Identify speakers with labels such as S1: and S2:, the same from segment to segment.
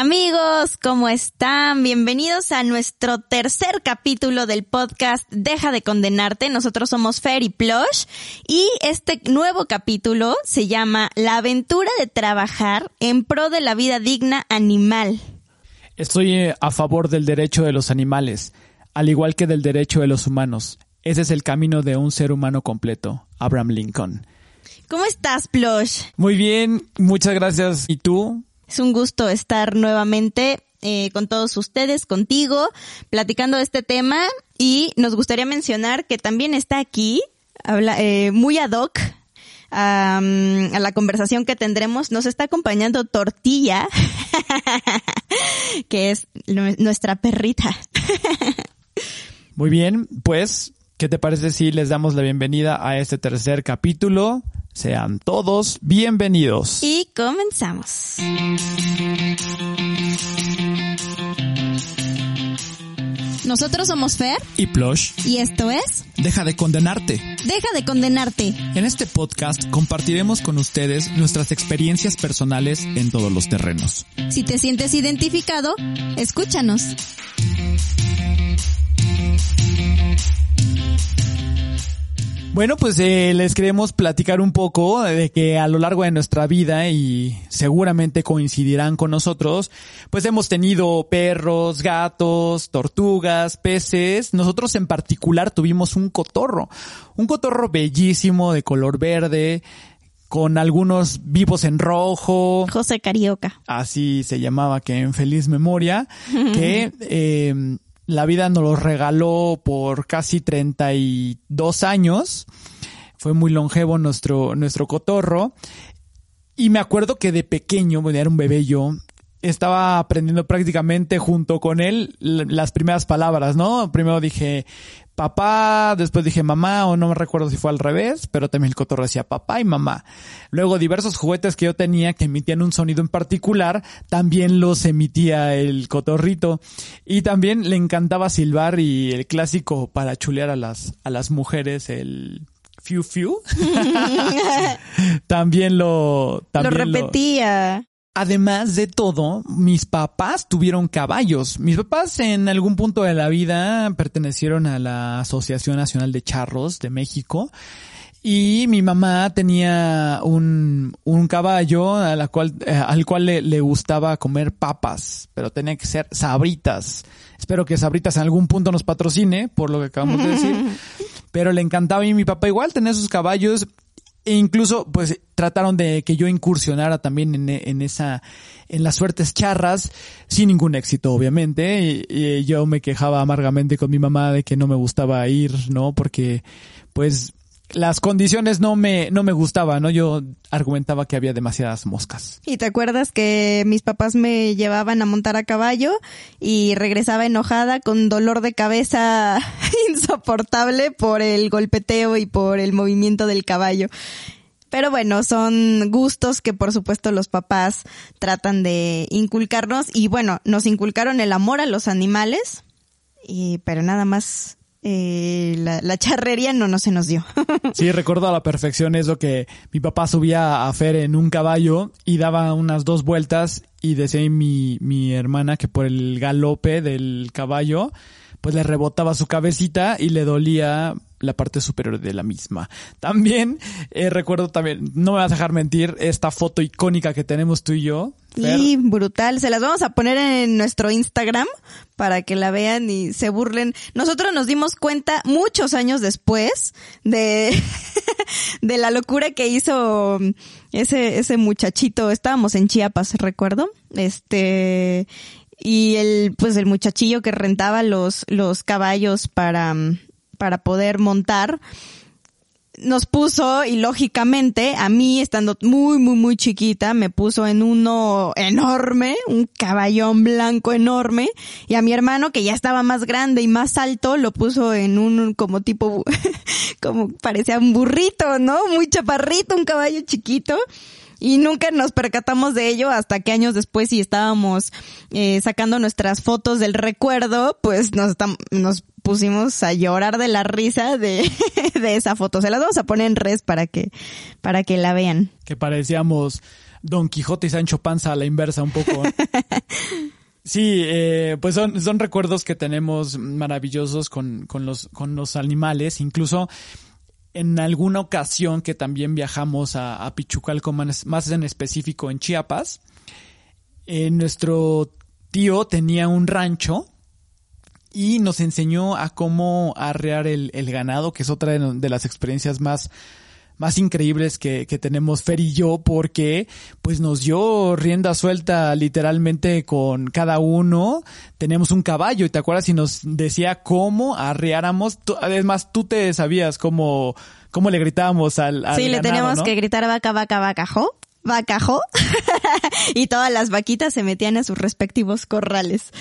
S1: Amigos, ¿cómo están? Bienvenidos a nuestro tercer capítulo del podcast Deja de condenarte. Nosotros somos Fer y Plush y este nuevo capítulo se llama La aventura de trabajar en pro de la vida digna animal.
S2: Estoy eh, a favor del derecho de los animales, al igual que del derecho de los humanos. Ese es el camino de un ser humano completo. Abraham Lincoln.
S1: ¿Cómo estás, Plush?
S2: Muy bien, muchas gracias. ¿Y tú?
S1: Es un gusto estar nuevamente eh, con todos ustedes, contigo, platicando de este tema y nos gustaría mencionar que también está aquí, habla, eh, muy ad hoc a, a la conversación que tendremos, nos está acompañando Tortilla, que es nuestra perrita.
S2: Muy bien, pues, ¿qué te parece si les damos la bienvenida a este tercer capítulo? Sean todos bienvenidos.
S1: Y comenzamos. Nosotros somos Fer
S2: Y Plush.
S1: y esto es
S2: Deja de condenarte.
S1: Deja de condenarte.
S2: En este podcast compartiremos con ustedes nuestras experiencias personales en todos los terrenos.
S1: Si te sientes identificado, escúchanos.
S2: Bueno, pues eh, les queremos platicar un poco de que a lo largo de nuestra vida y seguramente coincidirán con nosotros, pues hemos tenido perros, gatos, tortugas, peces. Nosotros en particular tuvimos un cotorro, un cotorro bellísimo de color verde, con algunos vivos en rojo.
S1: José Carioca.
S2: Así se llamaba, que en feliz memoria, que eh, la vida nos los regaló por casi 32 años. Fue muy longevo nuestro, nuestro cotorro. Y me acuerdo que de pequeño, bueno, era un bebé yo, estaba aprendiendo prácticamente junto con él las primeras palabras, ¿no? Primero dije papá, después dije mamá, o no me recuerdo si fue al revés, pero también el cotorro decía papá y mamá. Luego diversos juguetes que yo tenía que emitían un sonido en particular, también los emitía el cotorrito. Y también le encantaba silbar y el clásico para chulear a las, a las mujeres, el fiu fiu. también lo,
S1: Lo
S2: también
S1: repetía.
S2: Además de todo, mis papás tuvieron caballos. Mis papás en algún punto de la vida pertenecieron a la Asociación Nacional de Charros de México. Y mi mamá tenía un, un caballo a la cual, eh, al cual le, le gustaba comer papas, pero tenía que ser sabritas. Espero que sabritas en algún punto nos patrocine, por lo que acabamos de decir. Pero le encantaba y mi papá igual tenía sus caballos e incluso, pues, trataron de que yo incursionara también en, en esa, en las suertes charras, sin ningún éxito, obviamente. Y, y yo me quejaba amargamente con mi mamá de que no me gustaba ir, ¿no? Porque, pues, las condiciones no me, no me gustaban, ¿no? Yo argumentaba que había demasiadas moscas.
S1: ¿Y te acuerdas que mis papás me llevaban a montar a caballo y regresaba enojada con dolor de cabeza insoportable por el golpeteo y por el movimiento del caballo? Pero bueno, son gustos que por supuesto los papás tratan de inculcarnos y bueno, nos inculcaron el amor a los animales, y, pero nada más eh, la, la charrería no, no se nos dio.
S2: Sí, recuerdo a la perfección eso que mi papá subía a Fer en un caballo y daba unas dos vueltas y decía mi, mi hermana que por el galope del caballo pues le rebotaba su cabecita y le dolía la parte superior de la misma. También eh, recuerdo también, no me vas a dejar mentir, esta foto icónica que tenemos tú y yo. Fer.
S1: Y brutal. Se las vamos a poner en nuestro Instagram para que la vean y se burlen. Nosotros nos dimos cuenta muchos años después de, de la locura que hizo ese, ese muchachito. Estábamos en Chiapas, recuerdo. Este, y el, pues el muchachillo que rentaba los, los caballos para, para poder montar nos puso y lógicamente a mí estando muy muy muy chiquita me puso en uno enorme, un caballón blanco enorme y a mi hermano que ya estaba más grande y más alto lo puso en un como tipo como parecía un burrito, ¿no? Muy chaparrito, un caballo chiquito y nunca nos percatamos de ello hasta que años después y estábamos eh, sacando nuestras fotos del recuerdo, pues nos, nos pusimos a llorar de la risa de, de esa foto. Se las vamos a poner en res para que, para que la vean.
S2: que parecíamos Don Quijote y Sancho Panza a la inversa un poco. Sí, eh, pues son, son recuerdos que tenemos maravillosos con, con, los, con los animales. Incluso en alguna ocasión que también viajamos a, Pichucalco, más en específico en Chiapas, eh, nuestro tío tenía un rancho y nos enseñó a cómo arrear el ganado, que es otra de las experiencias más más increíbles que, que tenemos Fer y yo porque pues nos dio rienda suelta literalmente con cada uno. Tenemos un caballo y te acuerdas y nos decía cómo arreáramos. Además tú te sabías cómo, cómo le gritábamos al, al
S1: Sí, le teníamos que gritar vaca, vaca, vaca, jo vacajo y todas las vaquitas se metían a sus respectivos corrales.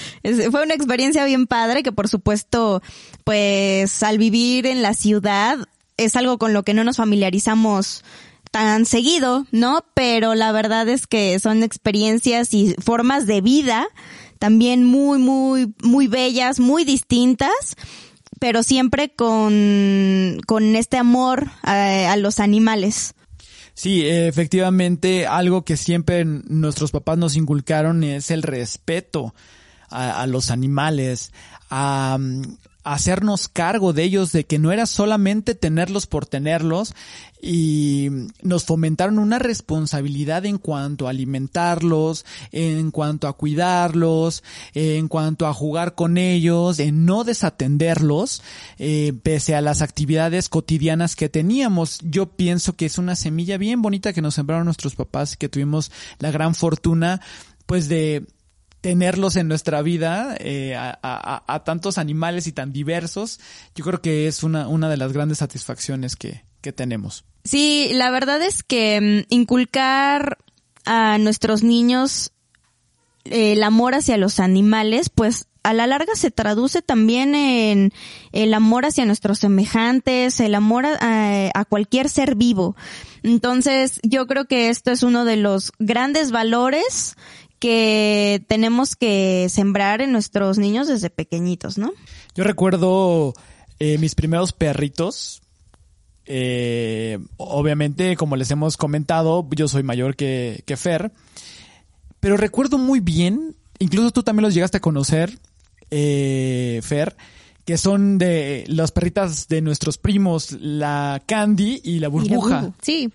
S1: fue una experiencia bien padre que por supuesto, pues al vivir en la ciudad es algo con lo que no nos familiarizamos tan seguido, ¿no? Pero la verdad es que son experiencias y formas de vida también muy, muy, muy bellas, muy distintas, pero siempre con, con este amor a, los animales.
S2: Sí, efectivamente, algo que siempre nuestros papás nos inculcaron es el respeto a, a los animales, a, hacernos cargo de ellos, de que no era solamente tenerlos por tenerlos y nos fomentaron una responsabilidad en cuanto a alimentarlos, en cuanto a cuidarlos, en cuanto a jugar con ellos, en no desatenderlos, eh, pese a las actividades cotidianas que teníamos. Yo pienso que es una semilla bien bonita que nos sembraron nuestros papás, que tuvimos la gran fortuna pues de tenerlos en nuestra vida, eh, a, tantos animales y tan diversos, yo creo que es una, una de las grandes satisfacciones que, que tenemos.
S1: Sí, la verdad es que mm, inculcar a nuestros niños eh, el amor hacia los animales, pues a la larga se traduce también en el amor hacia nuestros semejantes, el amor a, a, cualquier ser vivo. Entonces, yo creo que esto es uno de los grandes valores que tenemos que sembrar en nuestros niños desde pequeñitos, ¿no?
S2: Yo recuerdo eh, mis primeros perritos. Eh, obviamente, como les hemos comentado, yo soy mayor que, que Fer. Pero recuerdo muy bien, incluso tú también los llegaste a conocer, eh, Fer, que son de las perritas de nuestros primos, la Candy y la burbuja.
S1: sí.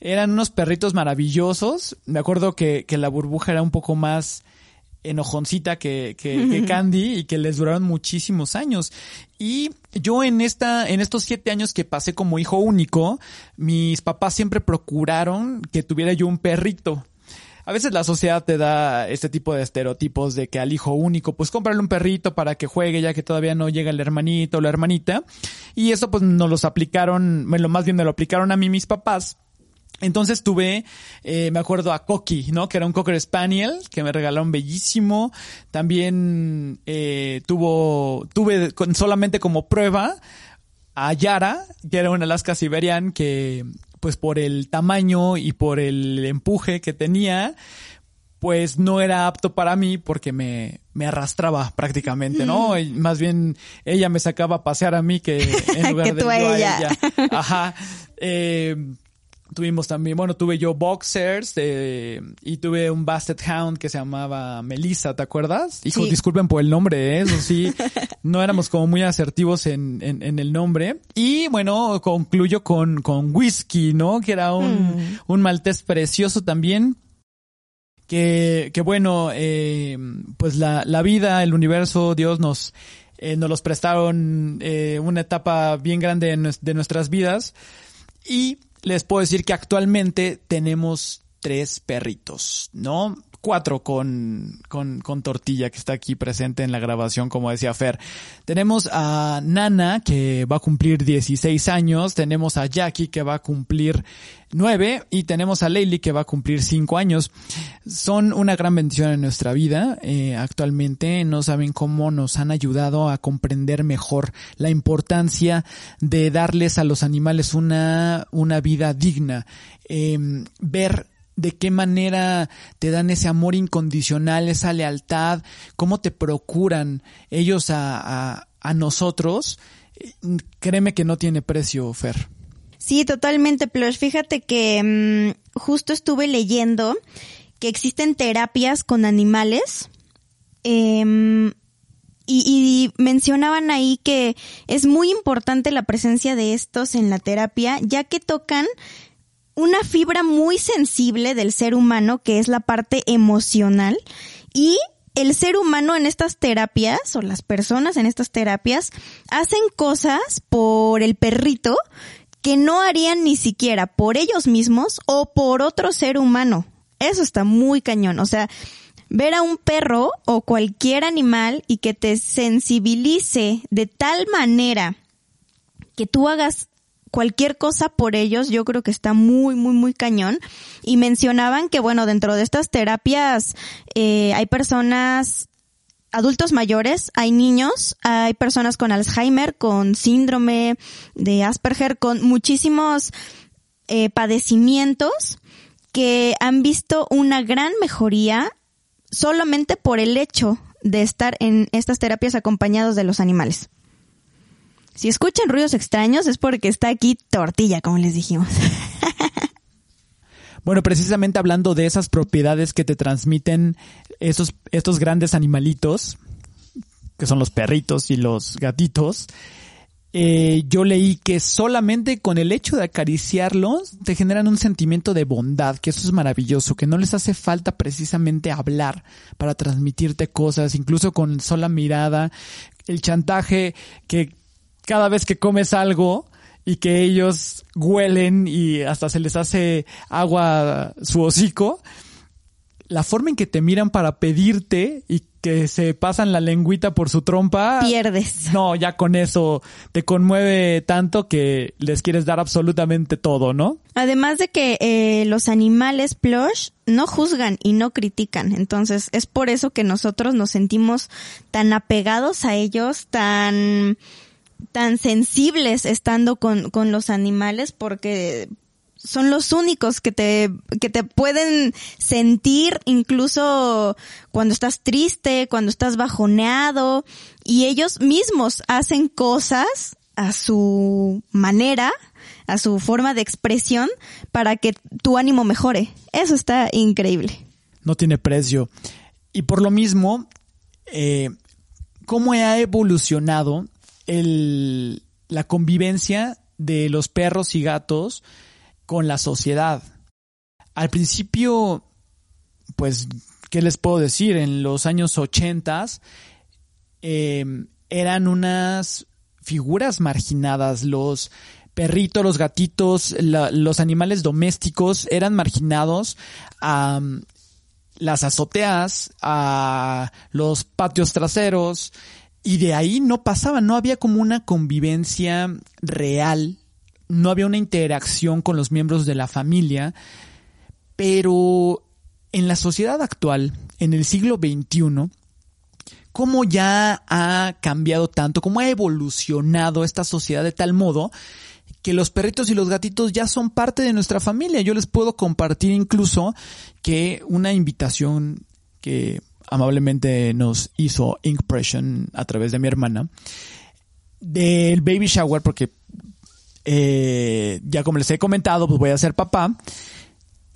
S2: Eran unos perritos maravillosos. Me acuerdo que, que la burbuja era un poco más enojoncita que, que, Candy y que les duraron muchísimos años. Y yo en esta, en estos siete años que pasé como hijo único, mis papás siempre procuraron que tuviera yo un perrito. A veces la sociedad te da este tipo de estereotipos de que al hijo único, pues cómprale un perrito para que juegue ya que todavía no llega el hermanito o la hermanita. Y eso pues nos los aplicaron, bueno, más bien me lo aplicaron a mí mis papás entonces tuve, eh, me acuerdo a Coqui, ¿no? Que era un Cocker Spaniel que me regalaron bellísimo. También eh, tuvo, tuve solamente como prueba a Yara, que era un Alaska Siberian que, pues por el tamaño y por el empuje que tenía, pues no era apto para mí porque me, me arrastraba prácticamente, ¿no? Y más bien ella me sacaba a pasear a mí que en lugar de yo a ella. Ajá. Eh, Tuvimos también, bueno, tuve yo boxers eh, y tuve un Basset Hound que se llamaba Melissa, ¿te acuerdas? Hijo, disculpen por el nombre, ¿eh? eso sí, no éramos como muy asertivos en, en, el nombre. Y bueno, concluyo con, con Whisky, ¿no? Que era un, mm. un maltés precioso también. Que, que bueno, eh, pues la, la vida, el universo, Dios nos, eh, nos los prestaron eh, una etapa bien grande de nuestras vidas. Y les puedo decir que actualmente tenemos tres perritos, ¿no? Cuatro con, con, con tortilla que está aquí presente en la grabación, como decía Fer. Tenemos a Nana que va a cumplir 16 años, tenemos a Jackie que va a cumplir 9 y tenemos a Leili que va a cumplir 5 años. Son una gran bendición en nuestra vida. Eh, actualmente no saben cómo nos han ayudado a comprender mejor la importancia de darles a los animales una, una vida digna. Eh, ver de qué manera te dan ese amor incondicional, esa lealtad, cómo te procuran ellos a, a, nosotros, créeme que no tiene precio, Fer.
S1: Sí, totalmente, Plush. Fíjate que mm, justo estuve leyendo que existen terapias con animales. Em, y, y, mencionaban ahí que es muy importante la presencia de estos en la terapia, ya que tocan una fibra muy sensible del ser humano, que es la parte emocional, y el ser humano en estas terapias, o las personas en estas terapias, hacen cosas por el perrito que no harían ni siquiera por ellos mismos o por otro ser humano. Eso está muy cañón. O sea, ver a un perro o cualquier animal y que te sensibilice de tal manera que tú hagas cualquier cosa por ellos, yo creo que está muy, muy, muy cañón. Y mencionaban que, bueno, dentro de estas terapias eh, hay personas adultos mayores, hay niños, hay personas con Alzheimer, con síndrome de Asperger, con muchísimos eh, padecimientos que han visto una gran mejoría solamente por el hecho de estar en estas terapias acompañados de los animales. Si escuchan ruidos extraños es porque está aquí tortilla, como les dijimos.
S2: Bueno, precisamente hablando de esas propiedades que te transmiten esos, estos grandes animalitos, que son los perritos y los gatitos, eh, yo leí que solamente con el hecho de acariciarlos te generan un sentimiento de bondad, que eso es maravilloso, que no les hace falta precisamente hablar para transmitirte cosas, incluso con sola mirada, el chantaje que cada vez que comes algo y que ellos huelen y hasta se les hace agua su hocico, la forma en que te miran para pedirte y que se pasan la lengüita por su trompa.
S1: Pierdes.
S2: No, ya con eso te conmueve tanto que les quieres dar absolutamente todo, ¿no?
S1: Además de que eh, los animales plush no juzgan y no critican. Entonces es por eso que nosotros nos sentimos tan apegados a ellos, tan tan sensibles estando con, con los animales porque son los únicos que te, que te pueden sentir incluso cuando estás triste, cuando estás bajoneado y ellos mismos hacen cosas a su manera, a su forma de expresión para que tu ánimo mejore. Eso está increíble.
S2: No tiene precio. Y por lo mismo, eh, ¿cómo ha evolucionado la convivencia de los perros y gatos con la sociedad. Al principio, pues, ¿qué les puedo decir? En los años ochentas em, eran unas figuras marginadas. Los perritos, los gatitos, los animales domésticos eran marginados a las azoteas, a los patios traseros, y de ahí no pasaba, no había como una convivencia real, no había una interacción con los miembros de la familia, pero en la sociedad actual, en el siglo XXI, cómo ya ha cambiado tanto, cómo ha evolucionado esta sociedad de tal modo que los perritos y los gatitos ya son parte de nuestra familia. Yo les puedo compartir incluso que una invitación que amablemente nos hizo Impression a través de mi hermana del baby shower porque eh, ya como les he comentado pues voy a ser papá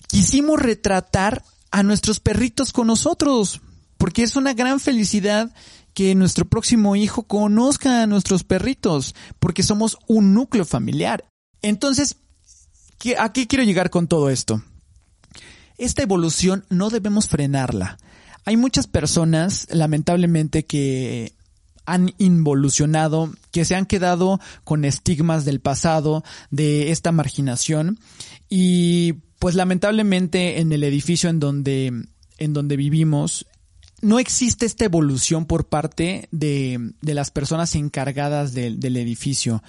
S2: quisimos retratar a nuestros perritos con nosotros porque es una gran felicidad que nuestro próximo hijo conozca a nuestros perritos porque somos un núcleo familiar entonces ¿a qué quiero llegar con todo esto? Esta evolución no debemos frenarla hay muchas personas, lamentablemente, que han involucionado, que se han quedado con estigmas del pasado, de esta marginación. Y pues lamentablemente en el edificio en donde, en donde vivimos no existe esta evolución por parte de, de las personas encargadas del edificio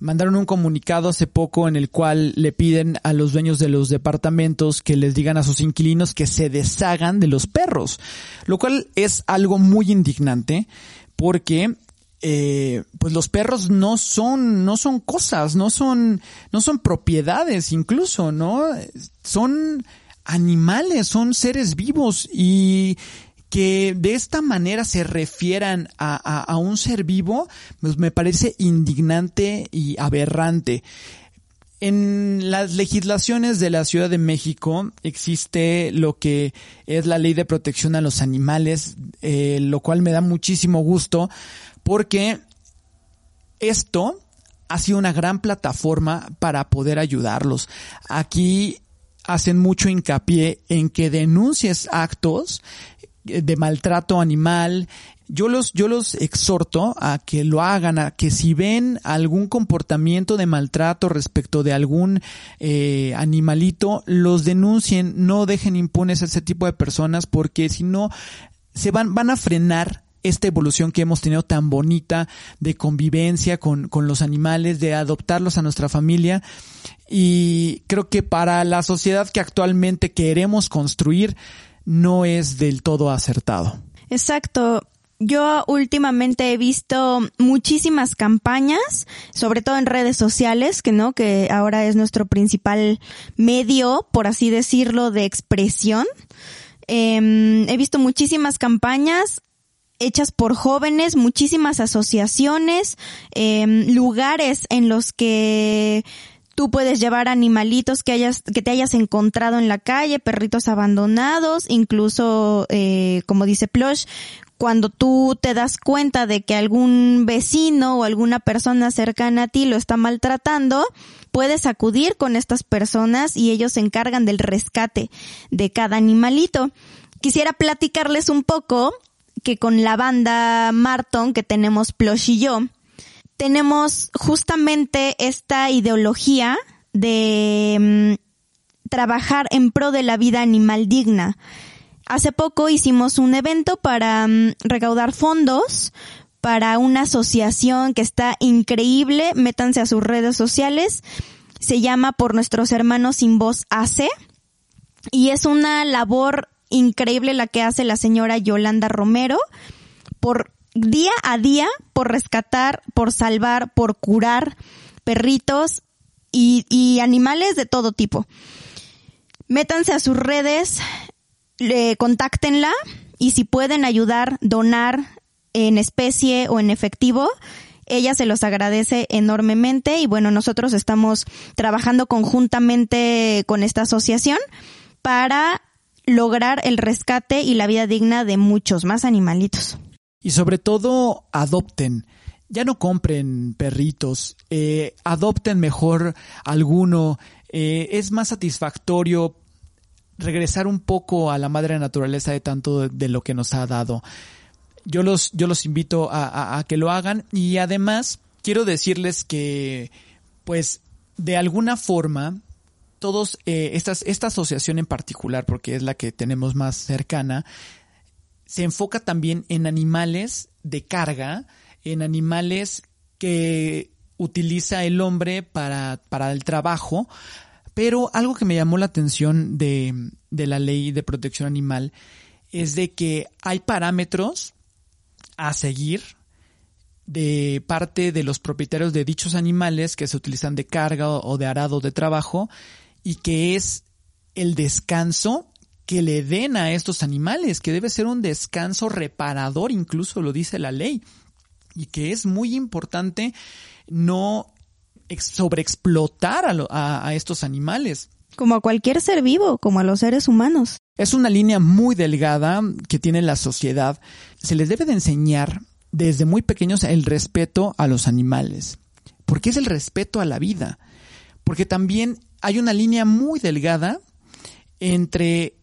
S2: mandaron un comunicado hace poco en el cual le piden a los dueños de los departamentos que les digan a sus inquilinos que se deshagan de los perros, lo cual es algo muy indignante porque eh, pues los perros no son, no son cosas, no son, no son propiedades incluso, ¿no? Son animales, son seres vivos y que de esta manera se refieran a, un ser vivo, pues me parece indignante y aberrante. En las legislaciones de la Ciudad de México existe lo que es la ley de protección a los animales, eh, lo cual me da muchísimo gusto porque esto ha sido una gran plataforma para poder ayudarlos. Aquí hacen mucho hincapié en que denuncies actos de maltrato animal. Yo los, yo los exhorto a que lo hagan, a que si ven algún comportamiento de maltrato respecto de algún eh, animalito, los denuncien, no dejen impunes a ese tipo de personas porque si no, se van, van a frenar esta evolución que hemos tenido tan bonita de convivencia con, con los animales, de adoptarlos a nuestra familia. Y creo que para la sociedad que actualmente queremos construir, no es del todo acertado.
S1: Exacto. Yo últimamente he visto muchísimas campañas, sobre todo en redes sociales, que no, que ahora es nuestro principal medio, por así decirlo, de expresión. Em, he visto muchísimas campañas hechas por jóvenes, muchísimas asociaciones, em, lugares en los que tú puedes llevar animalitos que hayas, que te hayas encontrado en la calle, perritos abandonados, incluso, eh, como dice Plush, cuando tú te das cuenta de que algún vecino o alguna persona cercana a ti lo está maltratando, puedes acudir con estas personas y ellos se encargan del rescate de cada animalito. Quisiera platicarles un poco que con la banda Marton que tenemos Plush y yo, tenemos justamente esta ideología de mm, trabajar en pro de la vida animal digna. Hace poco hicimos un evento para mm, recaudar fondos para una asociación que está increíble. Métanse a sus redes sociales. Se llama Por Nuestros Hermanos Sin Voz AC. Y es una labor increíble la que hace la señora Yolanda Romero por día a día por rescatar, por salvar, por curar perritos y, animales de todo tipo. Métanse a sus redes, contáctenla y si pueden ayudar, donar en especie o en efectivo, ella se los agradece enormemente y bueno, nosotros estamos trabajando conjuntamente con esta asociación para lograr el rescate y la vida digna de muchos más animalitos.
S2: Y sobre todo, adopten. Ya no compren perritos, eh, adopten mejor alguno. Eh, es más satisfactorio regresar un poco a la madre naturaleza de tanto de, lo que nos ha dado. Yo los, yo los invito a, que lo hagan y además quiero decirles que, pues, de alguna forma, todos, eh, estas, esta asociación en particular, porque es la que tenemos más cercana, se enfoca también en animales de carga, en animales que utiliza el hombre para, para el trabajo, pero algo que me llamó la atención de, de la ley de protección animal es de que hay parámetros a seguir de parte de los propietarios de dichos animales que se utilizan de carga o de arado de trabajo y que es el descanso que le den a estos animales, que debe ser un descanso reparador, incluso lo dice la ley, y que es muy importante no sobreexplotar a, a estos animales.
S1: Como a cualquier ser vivo, como a los seres humanos.
S2: Es una línea muy delgada que tiene la sociedad. Se les debe de enseñar desde muy pequeños el respeto a los animales. Porque es el respeto a la vida. Porque también hay una línea muy delgada entre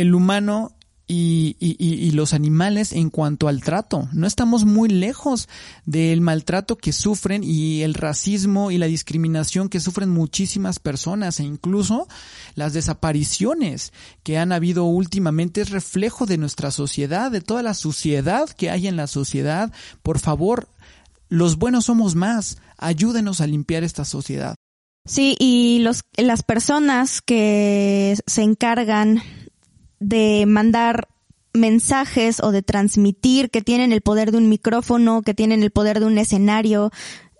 S2: el humano y, los animales en cuanto al trato. No estamos muy lejos del maltrato que sufren y el racismo y la discriminación que sufren muchísimas personas e incluso las desapariciones que han habido últimamente es reflejo de nuestra sociedad, de toda la suciedad que hay en la sociedad. Por favor, los buenos somos más. Ayúdenos a limpiar esta sociedad.
S1: Sí, y los, las personas que se encargan de mandar mensajes o de transmitir, que tienen el poder de un micrófono, que tienen el poder de un escenario,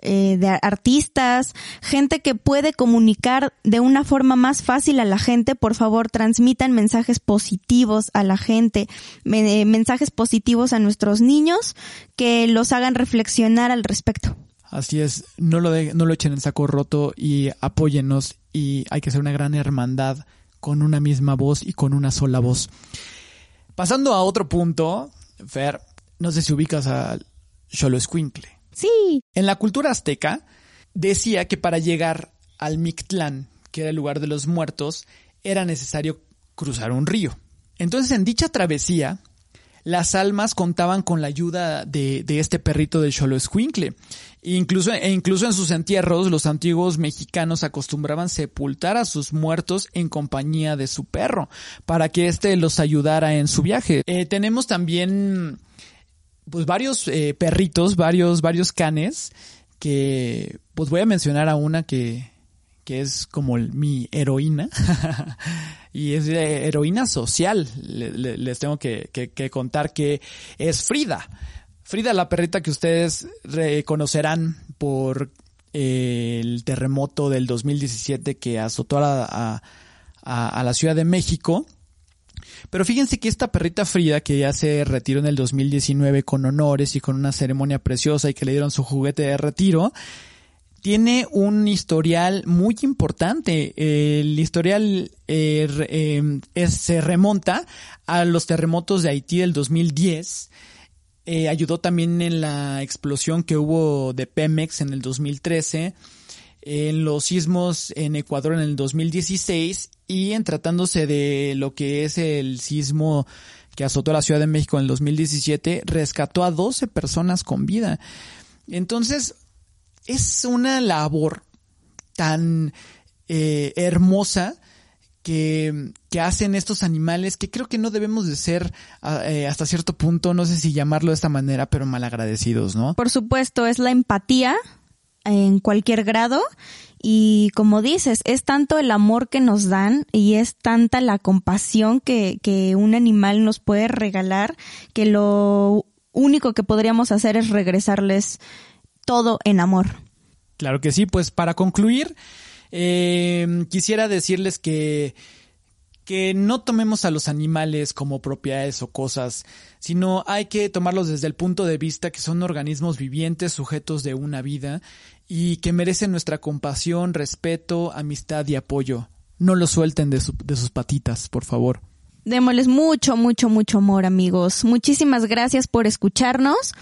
S1: eh, de artistas, gente que puede comunicar de una forma más fácil a la gente, por favor transmitan mensajes positivos a la gente, mensajes positivos a nuestros niños que los hagan reflexionar al respecto.
S2: Así es, no lo, de, no lo echen en saco roto y apóyennos y hay que ser una gran hermandad con una misma voz y con una sola voz. Pasando a otro punto, Fer, no sé si ubicas a Xolo Escuincle.
S1: Sí.
S2: En la cultura azteca decía que para llegar al Mictlán, que era el lugar de los muertos, era necesario cruzar un río. Entonces en dicha travesía, las almas contaban con la ayuda de, de este perrito del Xolo Escuincle. Incluso, e incluso en sus entierros, los antiguos mexicanos acostumbraban sepultar a sus muertos en compañía de su perro, para que éste los ayudara en su viaje. Eh, tenemos también pues varios eh, perritos, varios, varios canes, que pues voy a mencionar a una que, que es como mi heroína, y es heroína social, les tengo que, contar que es Frida. Frida, la perrita que ustedes reconocerán por eh, el terremoto del 2017 que azotó a, a, a la Ciudad de México, pero fíjense que esta perrita Frida, que ya se retiró en el 2019 con honores y con una ceremonia preciosa y que le dieron su juguete de retiro, tiene un historial muy importante. El historial eh, eh, se remonta a los terremotos de Haití del 2010. Eh, ayudó también en la explosión que hubo de Pemex en el 2013 en los sismos en Ecuador en el 2016 y en tratándose de lo que es el sismo que azotó a la Ciudad de México en el 2017, rescató a 12 personas con vida. Entonces, es una labor tan eh, hermosa que, que, hacen estos animales que creo que no debemos de ser ah, eh, hasta cierto punto, no sé si llamarlo de esta manera, pero malagradecidos, ¿no?
S1: Por supuesto, es la empatía en cualquier grado y como dices, es tanto el amor que nos dan y es tanta la compasión que, que un animal nos puede regalar que lo único que podríamos hacer es regresarles todo en amor.
S2: Claro que sí, pues para concluir, eh, quisiera decirles que que no tomemos a los animales como propiedades o cosas, sino hay que tomarlos desde el punto de vista que son organismos vivientes sujetos de una vida y que merecen nuestra compasión, respeto, amistad y apoyo. No los suelten de, de sus patitas, por favor.
S1: Démosles mucho, mucho, mucho amor, amigos. Muchísimas gracias por escucharnos.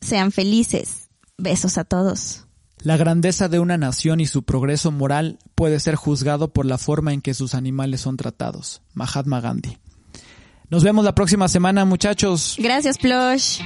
S1: Sean felices. Besos a todos.
S2: La grandeza de una nación y su progreso moral puede ser juzgado por la forma en que sus animales son tratados. Mahatma Gandhi. Nos vemos la próxima semana, muchachos.
S1: Gracias, Plush.